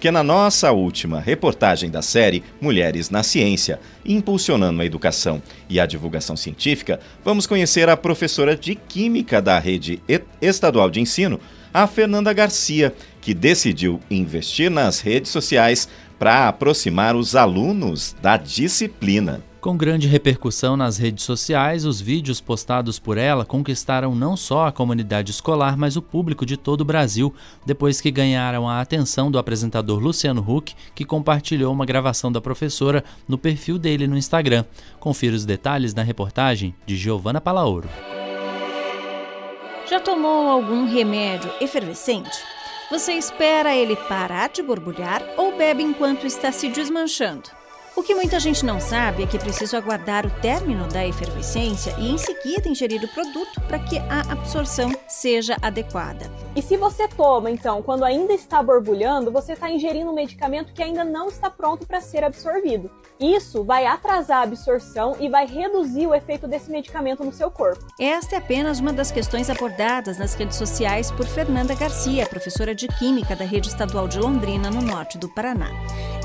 que na nossa última reportagem da série Mulheres na Ciência, impulsionando a educação e a divulgação científica, vamos conhecer a professora de Química da Rede Estadual de Ensino, a Fernanda Garcia, que decidiu investir nas redes sociais para aproximar os alunos da disciplina. Com grande repercussão nas redes sociais, os vídeos postados por ela conquistaram não só a comunidade escolar, mas o público de todo o Brasil, depois que ganharam a atenção do apresentador Luciano Huck, que compartilhou uma gravação da professora no perfil dele no Instagram. Confira os detalhes na reportagem de Giovana Palaoro. Já tomou algum remédio efervescente? Você espera ele parar de borbulhar ou bebe enquanto está se desmanchando? O que muita gente não sabe é que é preciso aguardar o término da efervescência e em seguida ingerir o produto para que a absorção seja adequada. E se você toma, então, quando ainda está borbulhando, você está ingerindo um medicamento que ainda não está pronto para ser absorvido. Isso vai atrasar a absorção e vai reduzir o efeito desse medicamento no seu corpo. Esta é apenas uma das questões abordadas nas redes sociais por Fernanda Garcia, professora de Química da Rede Estadual de Londrina, no norte do Paraná.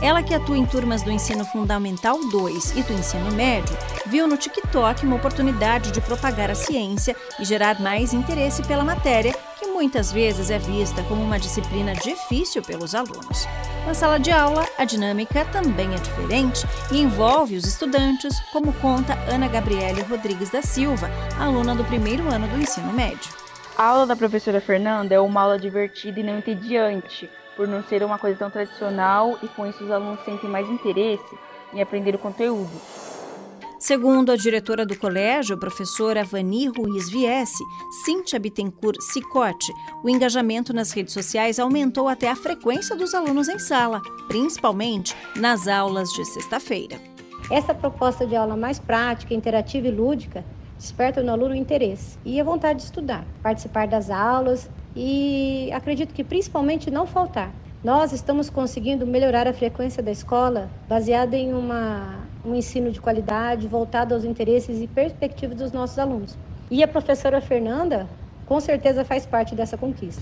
Ela que atua em turmas do ensino fundamental 2 e do ensino médio, viu no TikTok uma oportunidade de propagar a ciência e gerar mais interesse pela matéria muitas vezes é vista como uma disciplina difícil pelos alunos. Na sala de aula, a dinâmica também é diferente e envolve os estudantes, como conta Ana Gabriele Rodrigues da Silva, aluna do primeiro ano do ensino médio. A aula da professora Fernanda é uma aula divertida e não entediante, por não ser uma coisa tão tradicional e com isso os alunos sentem mais interesse em aprender o conteúdo. Segundo a diretora do colégio, professora Vani Ruiz Viesse, Cíntia Bittencourt Cicote, o engajamento nas redes sociais aumentou até a frequência dos alunos em sala, principalmente nas aulas de sexta-feira. Essa proposta de aula mais prática, interativa e lúdica desperta no aluno o interesse e a vontade de estudar, participar das aulas e acredito que principalmente não faltar. Nós estamos conseguindo melhorar a frequência da escola baseada em uma um ensino de qualidade voltado aos interesses e perspectivas dos nossos alunos. E a professora Fernanda, com certeza, faz parte dessa conquista.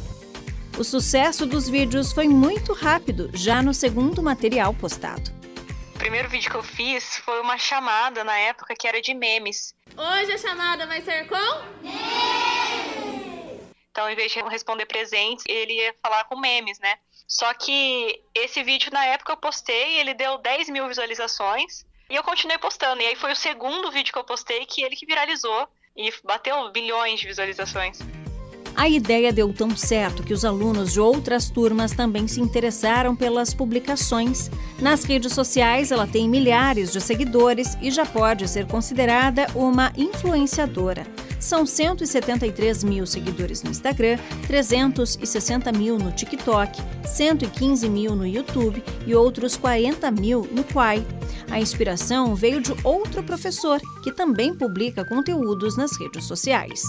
O sucesso dos vídeos foi muito rápido, já no segundo material postado. O primeiro vídeo que eu fiz foi uma chamada na época que era de memes. Hoje a chamada vai ser com memes. Então, em vez de responder presentes, ele ia falar com memes, né? Só que esse vídeo na época eu postei, ele deu 10 mil visualizações. E eu continuei postando. E aí foi o segundo vídeo que eu postei que ele que viralizou e bateu bilhões de visualizações. A ideia deu tão certo que os alunos de outras turmas também se interessaram pelas publicações. Nas redes sociais, ela tem milhares de seguidores e já pode ser considerada uma influenciadora. São 173 mil seguidores no Instagram, 360 mil no TikTok, 115 mil no YouTube e outros 40 mil no Quai. A inspiração veio de outro professor que também publica conteúdos nas redes sociais.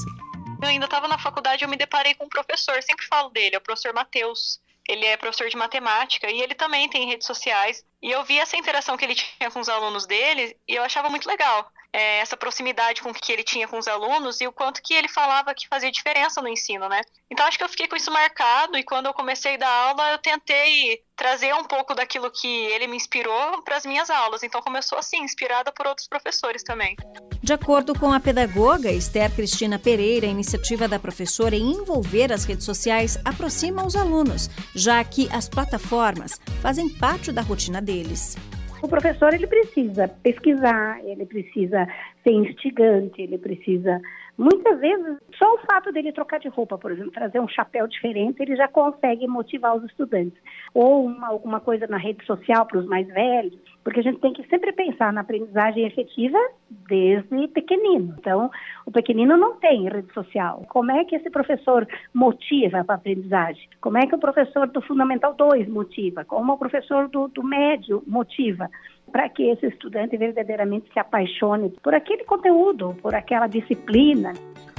Eu ainda estava na faculdade, eu me deparei com um professor, sempre falo dele, é o professor Matheus. Ele é professor de matemática e ele também tem redes sociais. E eu vi essa interação que ele tinha com os alunos dele e eu achava muito legal. É, essa proximidade com que ele tinha com os alunos e o quanto que ele falava que fazia diferença no ensino, né? Então acho que eu fiquei com isso marcado e quando eu comecei a dar aula, eu tentei trazer um pouco daquilo que ele me inspirou para as minhas aulas. Então começou assim, inspirada por outros professores também. De acordo com a pedagoga Esther Cristina Pereira, a iniciativa da professora em envolver as redes sociais aproxima os alunos, já que as plataformas fazem parte da rotina deles. O professor ele precisa pesquisar, ele precisa ser instigante, ele precisa Muitas vezes, só o fato dele trocar de roupa, por exemplo, trazer um chapéu diferente, ele já consegue motivar os estudantes. Ou uma, alguma coisa na rede social para os mais velhos, porque a gente tem que sempre pensar na aprendizagem efetiva desde pequenino. Então, o pequenino não tem rede social. Como é que esse professor motiva para a aprendizagem? Como é que o professor do Fundamental 2 motiva? Como o professor do, do médio motiva? Para que esse estudante verdadeiramente se apaixone por aquele conteúdo, por aquela disciplina.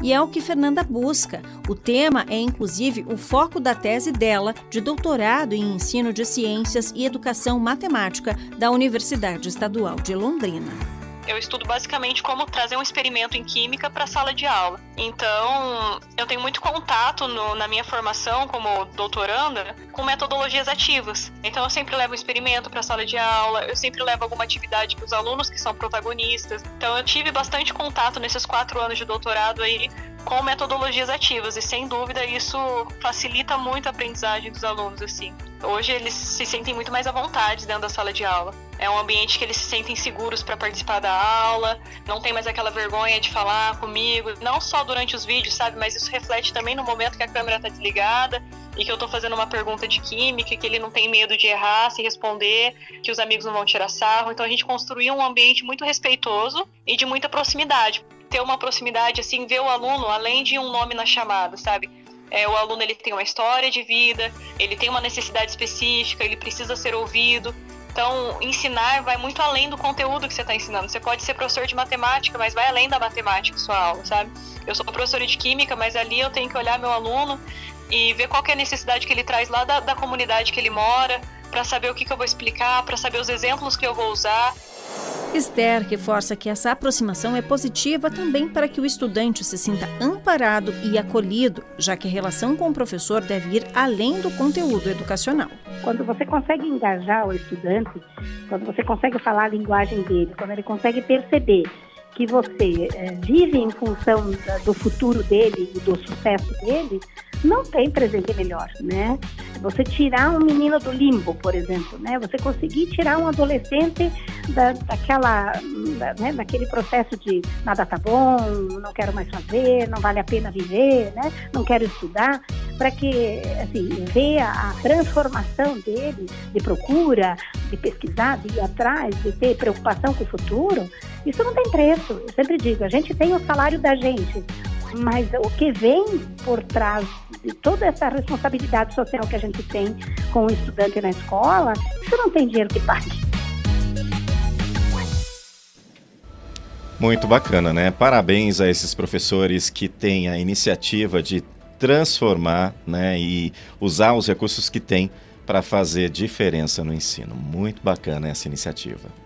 E é o que Fernanda busca. O tema é, inclusive, o foco da tese dela de doutorado em ensino de ciências e educação matemática da Universidade Estadual de Londrina. Eu estudo basicamente como trazer um experimento em química para a sala de aula. Então, eu tenho muito contato no, na minha formação como doutoranda com metodologias ativas. Então, eu sempre levo um experimento para a sala de aula, eu sempre levo alguma atividade para os alunos que são protagonistas. Então, eu tive bastante contato nesses quatro anos de doutorado aí com metodologias ativas e sem dúvida isso facilita muito a aprendizagem dos alunos assim. Hoje eles se sentem muito mais à vontade dentro da sala de aula. É um ambiente que eles se sentem seguros para participar da aula, não tem mais aquela vergonha de falar comigo, não só durante os vídeos, sabe, mas isso reflete também no momento que a câmera está desligada e que eu estou fazendo uma pergunta de química, que ele não tem medo de errar, se responder, que os amigos não vão tirar sarro. Então a gente construiu um ambiente muito respeitoso e de muita proximidade ter uma proximidade, assim, ver o aluno além de um nome na chamada, sabe? É, o aluno ele tem uma história de vida, ele tem uma necessidade específica, ele precisa ser ouvido. Então, ensinar vai muito além do conteúdo que você está ensinando. Você pode ser professor de matemática, mas vai além da matemática sua aula, sabe? Eu sou professora de química, mas ali eu tenho que olhar meu aluno e ver qual é a necessidade que ele traz lá da, da comunidade que ele mora, para saber o que, que eu vou explicar, para saber os exemplos que eu vou usar. Esther reforça que essa aproximação é positiva também para que o estudante se sinta amparado e acolhido, já que a relação com o professor deve ir além do conteúdo educacional. Quando você consegue engajar o estudante, quando você consegue falar a linguagem dele, quando ele consegue perceber que você é, vive em função do futuro dele e do sucesso dele, não tem presente melhor, né? Você tirar um menino do limbo, por exemplo, né? Você conseguir tirar um adolescente da, daquela, da, né? daquele processo de nada tá bom, não quero mais fazer, não vale a pena viver, né? Não quero estudar, para que, assim, ver a transformação dele de procura, de pesquisar, de ir atrás, de ter preocupação com o futuro, isso não tem preço. Eu sempre digo, a gente tem o salário da gente, mas o que vem por trás de toda essa responsabilidade social que a gente tem com o estudante na escola, isso não tem dinheiro que pague. Muito bacana, né? Parabéns a esses professores que têm a iniciativa de transformar né, e usar os recursos que têm para fazer diferença no ensino. Muito bacana essa iniciativa.